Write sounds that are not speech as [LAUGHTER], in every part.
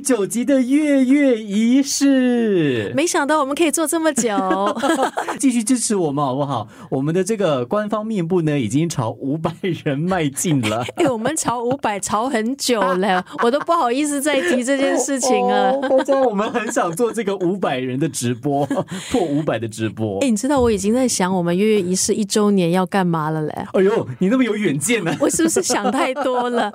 九集的月月仪式。没想到我们可以做这么久，[LAUGHS] 继续支持我们好不好？我们的这个官方面部呢，已经朝五百人迈进了。[LAUGHS] 哎，我们朝五百朝很久了，[LAUGHS] 我都不好意思再提这件事情了。大家，我们很想做这个五百人的直播，破五百的直播。哎，你知道我已经在想我们月月仪式一周年要干嘛了嘞？哎呦，你那么有远见呢？我是不是想太多了？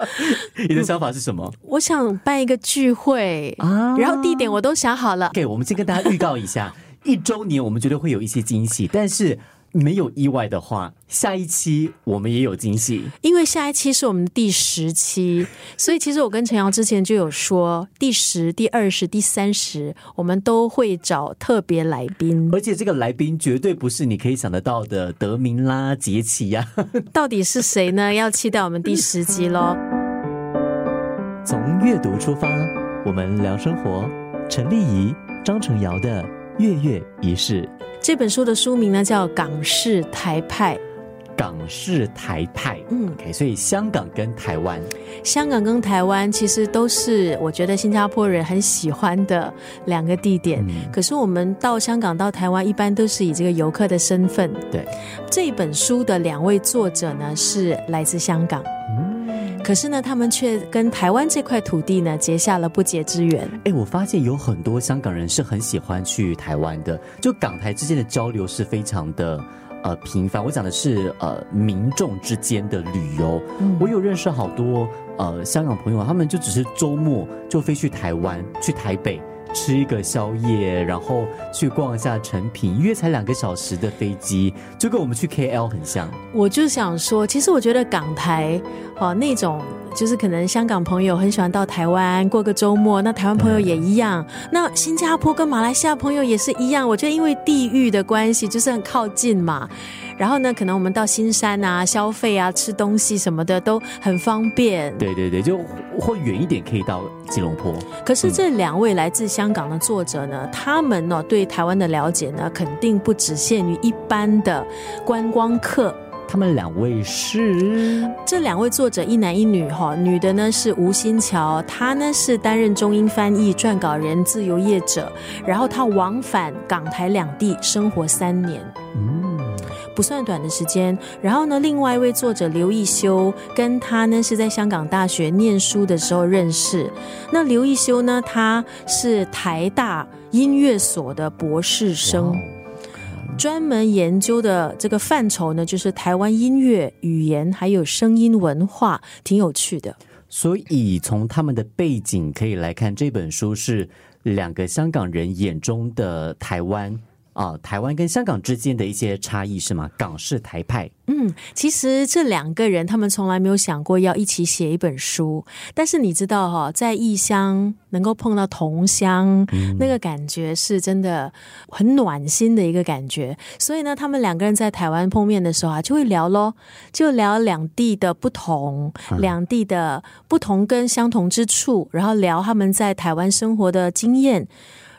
你的想法是什么？我想办一个聚会啊，然后地点我都想好了。给我们先跟大家预告一下，[LAUGHS] 一周年我们觉得会有一些惊喜，但是。没有意外的话，下一期我们也有惊喜。因为下一期是我们的第十期，所以其实我跟陈瑶之前就有说，第十、第二十、第三十，我们都会找特别来宾。而且这个来宾绝对不是你可以想得到的德明啦、杰奇呀。[LAUGHS] 到底是谁呢？要期待我们第十集喽。从阅读出发，我们聊生活。陈丽仪、张成尧的月月仪式。这本书的书名呢叫《港式台派》，港式台派，嗯，OK，所以香港跟台湾，香港跟台湾其实都是我觉得新加坡人很喜欢的两个地点。可是我们到香港到台湾一般都是以这个游客的身份。对，这本书的两位作者呢是来自香港。可是呢，他们却跟台湾这块土地呢结下了不解之缘。哎，我发现有很多香港人是很喜欢去台湾的，就港台之间的交流是非常的呃频繁。我讲的是呃民众之间的旅游。我有认识好多呃香港朋友，他们就只是周末就飞去台湾，去台北。吃一个宵夜，然后去逛一下成品，约才两个小时的飞机，就跟我们去 KL 很像。我就想说，其实我觉得港台哦那种。就是可能香港朋友很喜欢到台湾过个周末，那台湾朋友也一样。那新加坡跟马来西亚朋友也是一样。我觉得因为地域的关系，就是很靠近嘛。然后呢，可能我们到新山啊消费啊、吃东西什么的都很方便。对对对，就或远一点可以到吉隆坡。可是这两位来自香港的作者呢，他们呢对台湾的了解呢，肯定不只限于一般的观光客。他们两位是这两位作者一男一女哈，女的呢是吴新桥，她呢是担任中英翻译、撰稿人、自由业者，然后她往返港台两地生活三年，嗯，不算短的时间。然后呢，另外一位作者刘义修跟他呢是在香港大学念书的时候认识。那刘义修呢，他是台大音乐所的博士生。专门研究的这个范畴呢，就是台湾音乐、语言还有声音文化，挺有趣的。所以从他们的背景可以来看，这本书是两个香港人眼中的台湾。啊，台湾跟香港之间的一些差异是吗？港式台派。嗯，其实这两个人他们从来没有想过要一起写一本书，但是你知道哈，在异乡能够碰到同乡，那个感觉是真的很暖心的一个感觉。所以呢，他们两个人在台湾碰面的时候啊，就会聊咯，就聊两地的不同，两地的不同跟相同之处，然后聊他们在台湾生活的经验。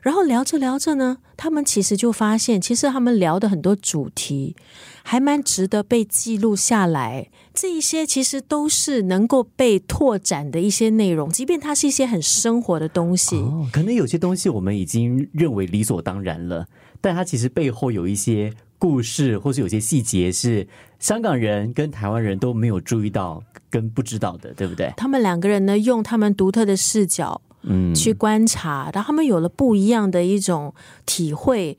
然后聊着聊着呢，他们其实就发现，其实他们聊的很多主题还蛮值得被记录下来。这一些其实都是能够被拓展的一些内容，即便它是一些很生活的东西。哦，可能有些东西我们已经认为理所当然了，但它其实背后有一些故事，或是有些细节是香港人跟台湾人都没有注意到跟不知道的，对不对？他们两个人呢，用他们独特的视角。嗯，去观察，然后他们有了不一样的一种体会，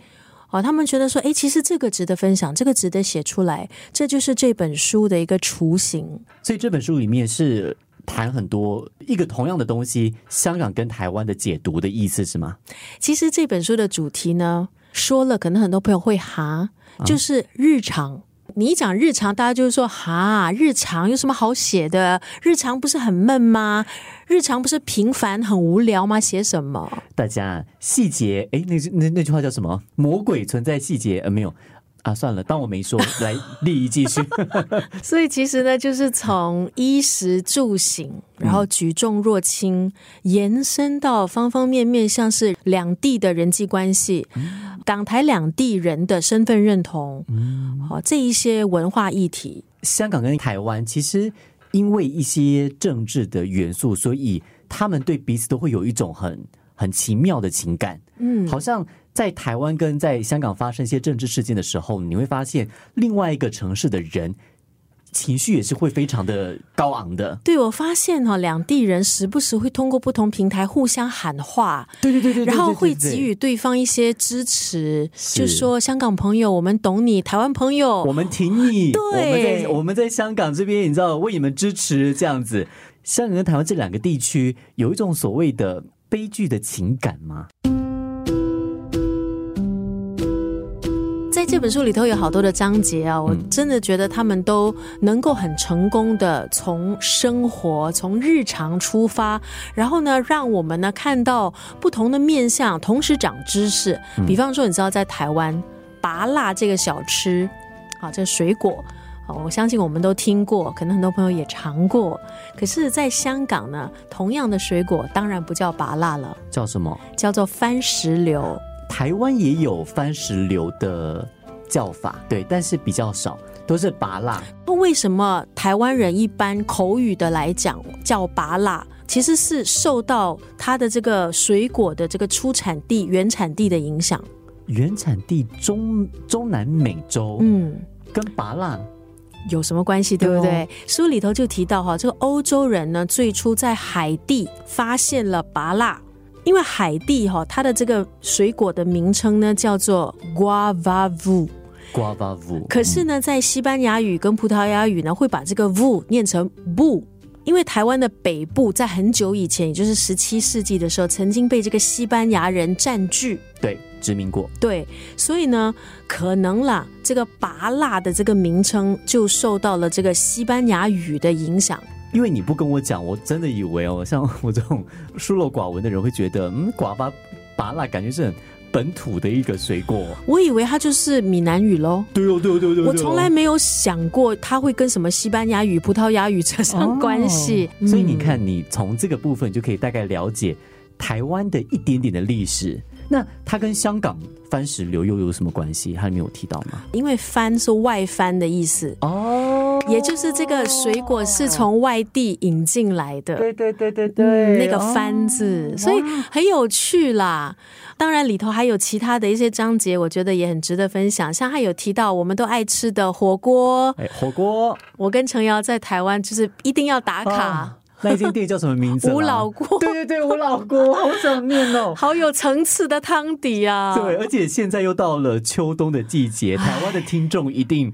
哦，他们觉得说，哎，其实这个值得分享，这个值得写出来，这就是这本书的一个雏形。所以这本书里面是谈很多一个同样的东西，香港跟台湾的解读的意思是吗？其实这本书的主题呢，说了，可能很多朋友会哈，就是日常。你一讲日常，大家就是说哈，日常有什么好写的？日常不是很闷吗？日常不是平凡很无聊吗？写什么？大家细节，哎，那那那句话叫什么？魔鬼存在细节，呃，没有。啊，算了，当我没说。来，立一继续。[LAUGHS] 所以其实呢，就是从衣食住行，然后举重若轻，延伸到方方面面，像是两地的人际关系，港台两地人的身份认同，好这一些文化议题。香港跟台湾其实因为一些政治的元素，所以他们对彼此都会有一种很很奇妙的情感。嗯，好像在台湾跟在香港发生一些政治事件的时候，你会发现另外一个城市的人情绪也是会非常的高昂的。对，我发现哈、两地人时不时会通过不同平台互相喊话，对对对对然后会给予对方一些支持，就说香港朋友，我们懂你；台湾朋友，我们挺你，对我们在我们在香港这边，你知道为你们支持这样子。香港跟台湾这两个地区有一种所谓的悲剧的情感吗？在这本书里头有好多的章节啊，我嗯真的觉得他们都能够很成功的从生活、从日常出发，然后呢，让我们呢看到不同的面相，同时长知识。比方说，你知道在台湾，拔辣这个小吃，啊，这个水果。啊，我相信我们都听过，可能很多朋友也尝过。可是，在香港呢，同样的水果当然不叫拔辣了，叫什么？叫做番石榴。台湾也有番石榴的叫法，对，但是比较少，都是拔辣。那为什么台湾人一般口语的来讲叫拔辣？其实是受到它的这个水果的这个出产地原产地的影响。原产地中中南美洲，嗯，跟拔辣有什么关系？对不对对？书里头就提到哈，这个欧洲人呢，最初在海地发现了拔辣，因为海地哈，它的这个水果的名称呢叫做 guava 瓜巴布。可是呢，在西班牙语跟葡萄牙语呢，会把这个 vu 念成 bu。因为台湾的北部在很久以前，也就是十七世纪的时候，曾经被这个西班牙人占据，对殖民过，对，所以呢，可能啦，这个拔辣的这个名称就受到了这个西班牙语的影响。因为你不跟我讲，我真的以为哦，像我这种疏漏寡闻的人会觉得，嗯，寡巴拔辣感觉是很本土的一个水果。我以为它就是闽南语喽。对哦，对哦，对哦，对哦我从来没有想过它会跟什么西班牙语、葡萄牙语扯上关系，哦所以你嗯看，你从这个部分就可以大概了解台湾的一点点的历史。那它跟香港番石榴又有什么关系？它里面有提到吗？因为番是外番的意思，哦，也就是这个水果是从外地引进来的。对对对对嗯对，那个番字，所以很有趣啦。当然里头还有其他的一些章节，我觉得也很值得分享。像他有提到我们都爱吃的火锅，哎，火锅我跟程瑶在台湾就是一定要打卡。啊那一间店叫什么名字啦？吴老锅对对对，吴老锅，[LAUGHS] 好想念哦。好有层次的汤底啊！对，而且现在又到了秋冬的季节，台湾的听众一定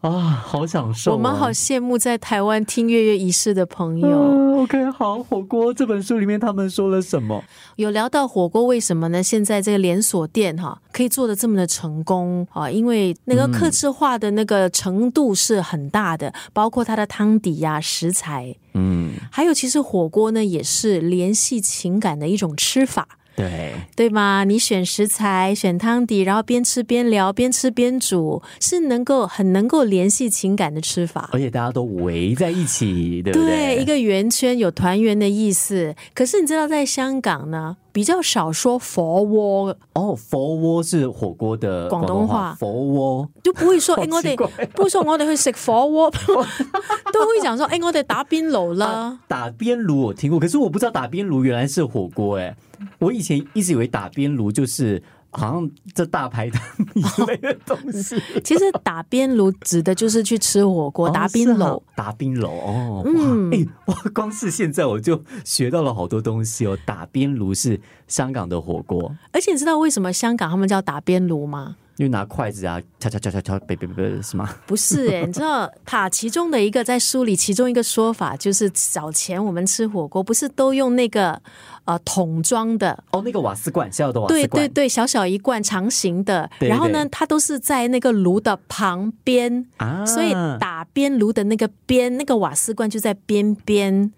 啊，好享受哦、我们好羡慕在台湾听月月仪式的朋友。嗯 OK，好，火锅这本书里面他们说了什么？有聊到火锅为什么呢？现在这个连锁店哈可以做的这么的成功啊，因为那个客制化的那个程度是很大的，包括它的汤底呀、食材，嗯，还有其实火锅呢也是联系情感的一种吃法。对，对吗？你选食材、选汤底，然后边吃边聊，边吃边煮，是能够很能够联系情感的吃法。而且大家都围在一起，对不对？对，一个圆圈有团圆的意思。可是你知道，在香港呢，比较少说佛窝，哦，佛窝是火锅的广东话。佛窝。就不会说好哎，我哋不会说我哋去食火锅，[LAUGHS] 都会讲说哎，我哋打边炉啦。啊打边炉我听过，可是我不知道打边炉原来是火锅哎，我以前一直以为打边炉就是好像这大排档一类的东西。[LAUGHS] 其实打边炉指的就是去吃火锅，打邊爐哦啊。打边炉哦，嗯哇，哎、哇，光是现在我就学到了好多东西哦。打边炉是香港的火锅，而且你知道为什么香港他们叫打邊爐嗎？因為拿筷子啊，敲敲敲敲敲，别别别，是吗？[LAUGHS] 不是哎、你知道它其中的一个在书里其中一个说法就是早前我们吃火锅不是都用那个呃桶装的。哦，那个瓦斯罐，小小的瓦斯罐，对对对，小小一罐长形的，然后呢，它都是在那个炉的旁边，啊，所以打边炉的那个边，那个瓦斯罐就在边边。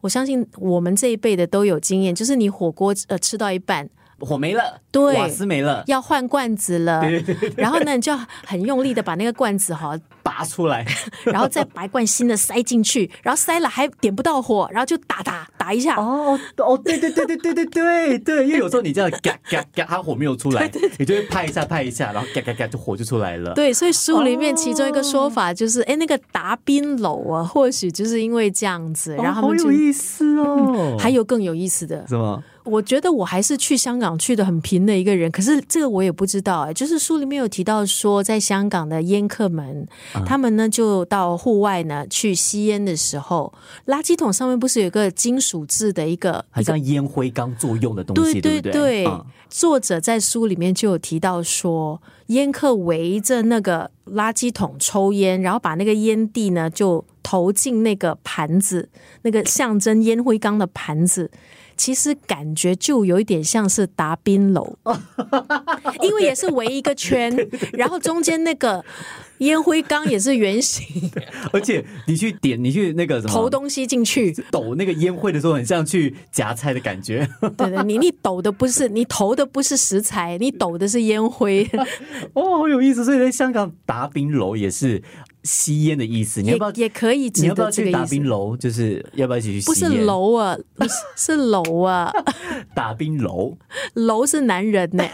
我相信我们这一辈的都有经验，就是你火锅呃吃到一半火没了，对瓦斯没了，要换罐子了，[LAUGHS] 然后呢，你就很用力的把那个罐子哈，拔出来，[LAUGHS] 然后再把一罐新的塞进去，然后塞了还点不到火，然后就打打打一下。哦哦，对对对对对对对对，因为有时候你这样嘎嘎嘎，它火没有出来，你就会拍一下拍一下，然后嘎嘎嘎就火就出来了。对，所以书里面其中一个说法就是，哎、那个达宾楼啊，或许就是因为这样子，哦，然后他们就、好有意思哦。还有更有意思的，什么？我觉得我还是去香港去的很平的一个人，可是这个我也不知道哎、就是书里面有提到说，在香港的烟客们，他们呢就到户外呢去吸烟的时候，垃圾桶上面不是有一个金属制的一个很像烟灰缸作用的东西，对对对，嗯作者在书里面就有提到说，烟客围着那个垃圾桶抽烟，然后把那个烟蒂呢就投进那个盘子，那个象征烟灰缸的盘子。其实感觉就有一点像是达宾楼，[LAUGHS] 因为也是围一个圈，然后中间那个烟灰缸也是圆形，[LAUGHS] 而且你去点，你去那个什么投东西进去，抖那个烟灰的时候，很像去夹菜的感觉。[LAUGHS] 对对，你你抖的不是你投的不是食材，你抖的是烟灰。哦，好有意思。所以在香港达宾楼也是吸烟的意思。你要不要？也也可以你指要不要去达的这个意思宾楼？就是要不要一起去不是？楼啊，不是是楼啊，[LAUGHS] 打冰楼，楼是男人呢、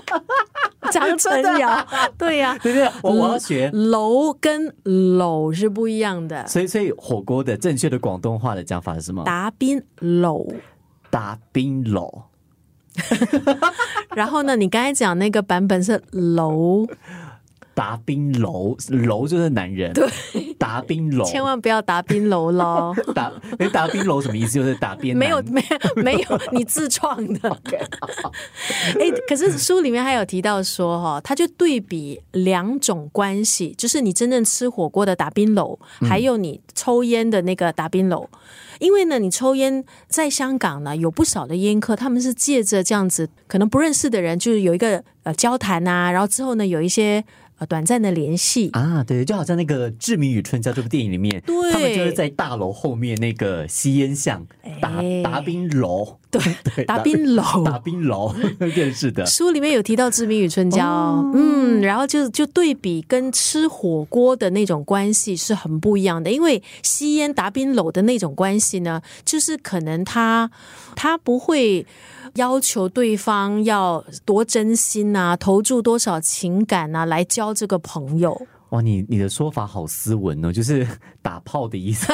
[LAUGHS] 张春瑶，对呀、对对，我我要学。楼跟楼是不一样的。所以，所以火锅的正确的广东话的讲法是什么？打冰楼，打冰楼。[LAUGHS] 然后呢，你刚才讲那个版本是楼，达宾楼，楼就是男人。对，达宾楼，千万不要达宾楼喽。[LAUGHS] 达，哎，达宾楼什么意思？就是打边没有没有没有，你自创的。[LAUGHS] 哎、[LAUGHS] 可是书里面还有提到说，哈，他就对比两种关系，就是你真正吃火锅的打边炉，还有你抽烟的那个打边炉。因为呢，你抽烟在香港呢，有不少的烟客，他们是借着这样子，可能不认识的人，就是有一个呃交谈啊，然后之后呢，有一些呃短暂的联系。啊，对，就好像那个《志明与春娇》这部电影里面，对他们就是在大楼后面那个吸烟巷达哎达宾楼，对，对打冰楼，打冰楼认识的。[LAUGHS] 书里面有提到《志明与春娇》，嗯，然后就就对比跟吃火锅的那种关系是很不一样的，因为吸烟打冰楼的那种关系呢，就是可能他他不会。要求对方要多真心啊，投注多少情感啊，来交这个朋友。哇，你你的说法好斯文哦，就是打炮的意思，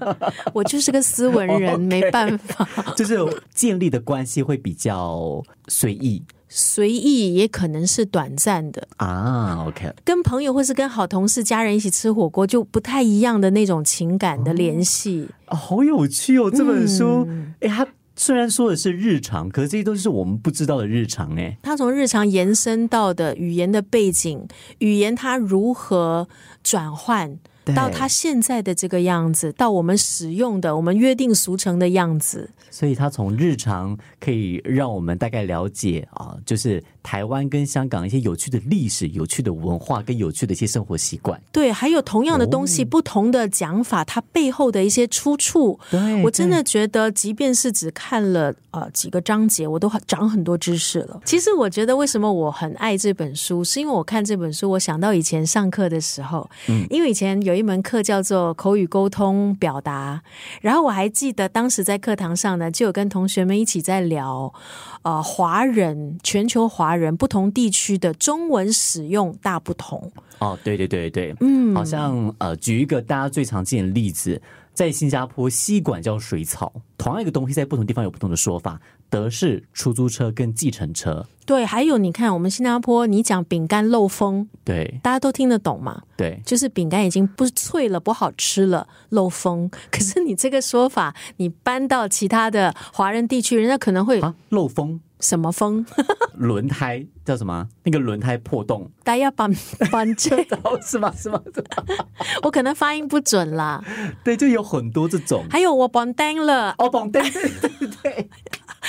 [LAUGHS] 我就是个斯文人 [LAUGHS] 没办法，[LAUGHS] 就是建立的关系会比较随意随意也可能是短暂的。啊。OK，跟朋友或是跟好同事、家人一起吃火锅，就不太一样的那种情感的联系。哦、好有趣哦，这本书，嗯哎、它虽然说的是日常，可是这些都是我们不知道的日常，哎，它从日常延伸到的语言的背景，语言它如何转换到它现在的这个样子，到我们使用的、我们约定俗成的样子。所以它从日常可以让我们大概了解啊，就是台湾跟香港一些有趣的历史、有趣的文化跟有趣的一些生活习惯。对，还有同样的东西，哦不同的讲法，它背后的一些出处。对我真的觉得，即便是只看了呃几个章节，我都很长很多知识了。其实我觉得，为什么我很爱这本书，是因为我看这本书，我想到以前上课的时候，嗯因为以前有一门课叫做口语沟通表达，然后我还记得当时在课堂上呢，就有跟同学们一起在聊，呃，华人全球华人不同地区的中文使用大不同。哦，对对对对，嗯好像呃，举一个大家最常见的例子，在新加坡，吸管叫水草，同样一个东西在不同地方有不同的说法。德式出租车跟计程车，对，还有你看，我们新加坡，你讲饼干漏风，对大家都听得懂嘛？对，就是饼干已经不脆了，不好吃了，漏风。[LAUGHS] 可是你这个说法，你搬到其他的华人地区，人家可能会啊，漏风，什么风？[LAUGHS] 轮胎叫什么？那个轮胎破洞，大家搬搬这，[LAUGHS] 哦，是吗？是吗？是吗？我可能发音不准啦。对，就有很多这种。还有我绑单了，哦，绑单对对对，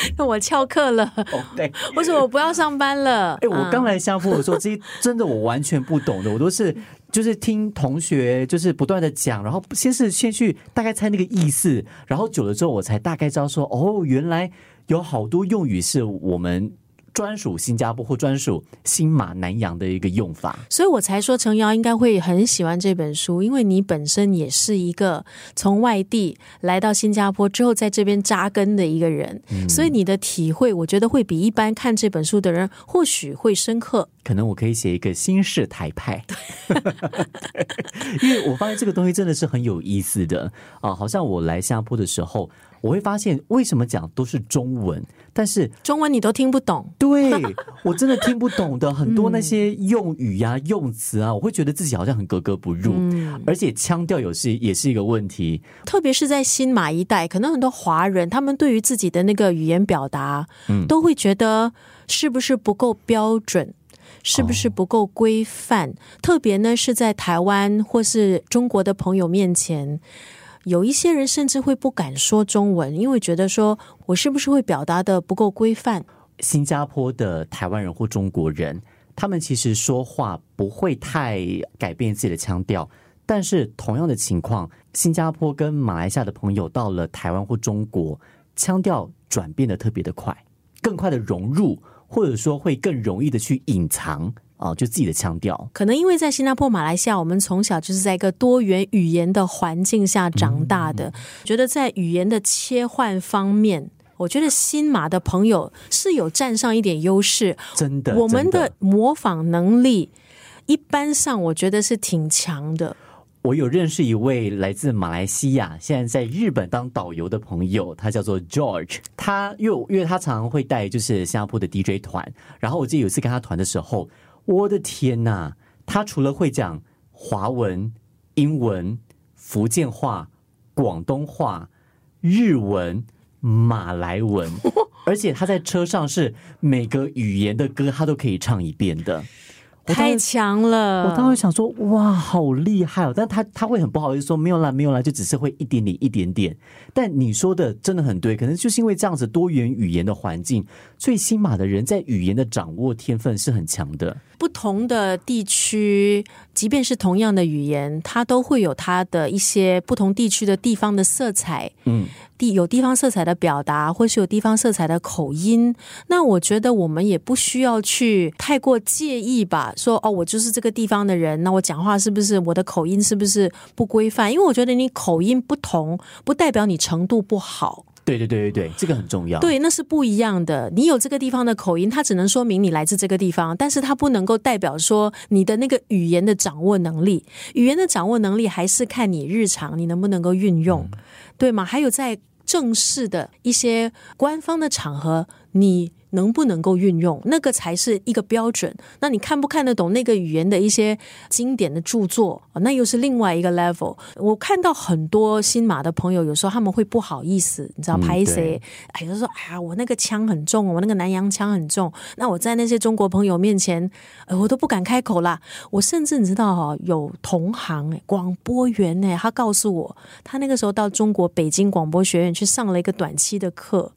[LAUGHS] 我翘课了，哦对。[LAUGHS] 我说我不要上班了。哎、我刚嗯来新加坡的时候，这些真的我完全不懂的，我都是就是听同学就是不断的讲，然后先是先去大概猜那个意思，然后久了之后我才大概知道说，哦，原来有好多用语是我们。专属新加坡或专属新马南洋的一个用法，所以我才说程瑶应该会很喜欢这本书，因为你本身也是一个从外地来到新加坡之后在这边扎根的一个人，所以你的体会，我觉得会比一般看这本书的人或许会深刻。可能我可以写一个新式台派，[LAUGHS] 因为我发现这个东西真的是很有意思的啊！好像我来新加坡的时候。我会发现为什么讲都是中文，但是中文你都听不懂。对我真的听不懂的很多那些用语呀、用词啊，我会觉得自己好像很格格不入，而且腔调有是也是一个问题。特别是在新马一代，可能很多华人他们对于自己的那个语言表达，嗯，都会觉得是不是不够标准，是不是不够规范？特别呢是在台湾或是中国的朋友面前。有一些人甚至会不敢说中文，因为觉得说我是不是会表达的不够规范。新加坡的台湾人或中国人，他们其实说话不会太改变自己的腔调，但是同样的情况，新加坡跟马来西亚的朋友到了台湾或中国，腔调转变的特别的快，更快的融入，或者说会更容易的去隐藏。哦，就自己的腔调，可能因为在新加坡、马来西亚，我们从小就是在一个多元语言的环境下长大的，觉得在语言的切换方面，我觉得新马的朋友是有占上一点优势。真的，我们的模仿能力一般上，我觉得是挺强的。我有认识一位来自马来西亚，现在在日本当导游的朋友，他叫做 George。他因为因为他常常会带就是新加坡的 DJ 团，然后我记得有一次跟他团的时候。我的天呐！他除了会讲华文、英文、福建话、广东话、日文、马来文，[LAUGHS] 而且他在车上是每个语言的歌他都可以唱一遍的。太强了！我当时想说，哇，好厉害哦！但他他会很不好意思说，没有啦，没有啦，就只是会一点点，一点点。但你说的真的很对，可能就是因为这样子多元语言的环境，所以新马的人在语言的掌握天分是很强的。不同的地区，即便是同样的语言，它都会有它的一些不同地区的地方的色彩。嗯。地有地方色彩的表达，或是有地方色彩的口音，那我觉得我们也不需要去太过介意吧。说哦，我就是这个地方的人，那我讲话是不是我的口音是不是不规范？因为我觉得你口音不同，不代表你程度不好。对对对对对，这个很重要。对，那是不一样的。你有这个地方的口音，它只能说明你来自这个地方，但是它不能够代表说你的那个语言的掌握能力。语言的掌握能力还是看你日常你能不能够运用，对吗？还有在。正式的一些官方的场合，你。能不能够运用那个才是一个标准？那你看不看得懂那个语言的一些经典的著作那又是另外一个 level。我看到很多新马的朋友，有时候他们会不好意思，你知道拍谁？哎，就说哎呀，我那个腔很重，我那个南洋腔很重。那我在那些中国朋友面前，呃，我都不敢开口啦。我甚至你知道哈，有同行哎，广播员哎，他告诉我，他那个时候到中国北京广播学院去上了一个短期的课。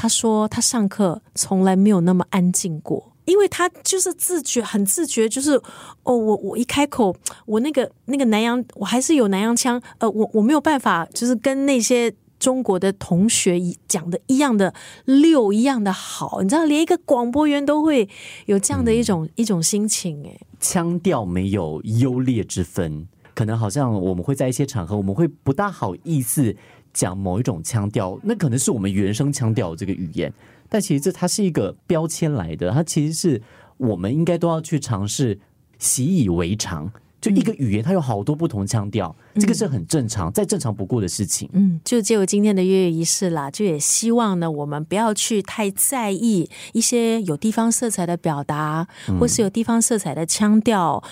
他说他上课从来没有那么安静过，因为他就是自觉很自觉，就是哦，我我一开口，我那个那个南洋，我还是有南洋腔，呃，我我没有办法，就是跟那些中国的同学讲的一样的溜一样的好，你知道，连一个广播员都会有这样的一种一种心情，哎，腔调没有优劣之分，可能好像我们会在一些场合，我们会不大好意思。讲某一种腔调，那可能是我们原生腔调这个语言，但其实这它是一个标签来的，它其实是我们应该都要去尝试习以为常。就一个语言，它有好多不同腔调，这个是很正常、再正常不过的事情。嗯，就借由今天的月月仪式啦，就也希望呢，我们不要去太在意一些有地方色彩的表达，或是有地方色彩的腔调。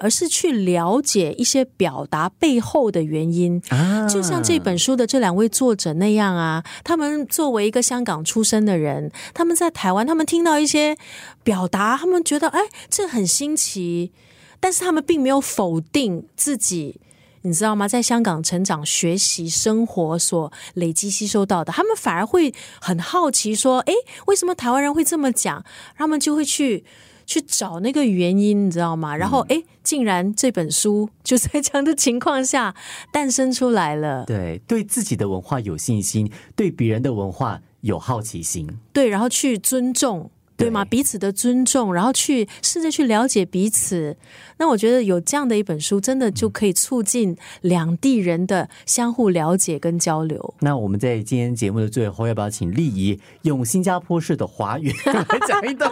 而是去了解一些表达背后的原因，啊就像这本书的这两位作者那样啊。他们作为一个香港出生的人，他们在台湾，他们听到一些表达，他们觉得哎，这很新奇，但是他们并没有否定自己，你知道吗？在香港成长、学习、生活所累积、吸收到的，他们反而会很好奇，说：哎，为什么台湾人会这么讲？他们就会去。去找那个原因，你知道吗？然后，哎，竟然这本书就在这样的情况下诞生出来了。对，对自己的文化有信心，对别人的文化有好奇心，对，然后去尊重。对吗？彼此的尊重，然后去试着去了解彼此。那我觉得有这样的一本书，真的就可以促进两地人的相互了解跟交流。那我们在今天节目的最后，要不要请丽仪用新加坡式的华语来讲一段？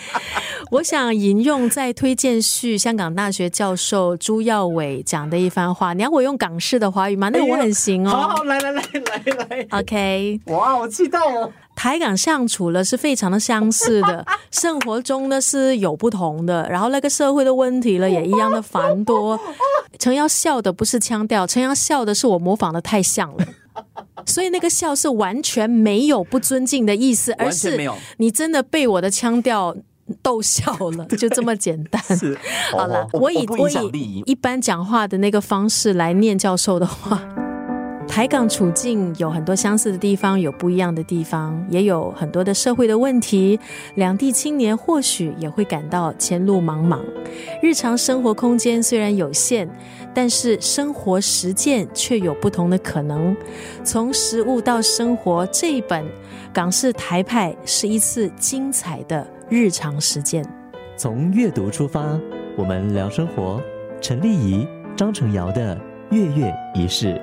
[LAUGHS] 我想引用在推荐序香港大学教授朱耀伟讲的一番话。你要我用港式的华语吗？那我很行哦。好，来来来来来。OK。哇，我期待哦。台港相处了是非常的相似的，[LAUGHS] 生活中呢是有不同的，然后那个社会的问题呢也一样的繁多。陈瑶笑的不是腔调，陈瑶笑的是我模仿的太像了，所以那个笑是完全没有不尊敬的意思，而是你真的被我的腔调逗笑了，[LAUGHS] 就这么简单。好了，我以我以一般讲话的那个方式来念教授的话。台港处境有很多相似的地方，有不一样的地方，也有很多的社会的问题。两地青年或许也会感到前路茫茫。日常生活空间虽然有限，但是生活实践却有不同的可能。从食物到生活这一本《港式台派》是一次精彩的日常实践。从阅读出发，我们聊生活。陈丽仪、张成尧的月月仪式。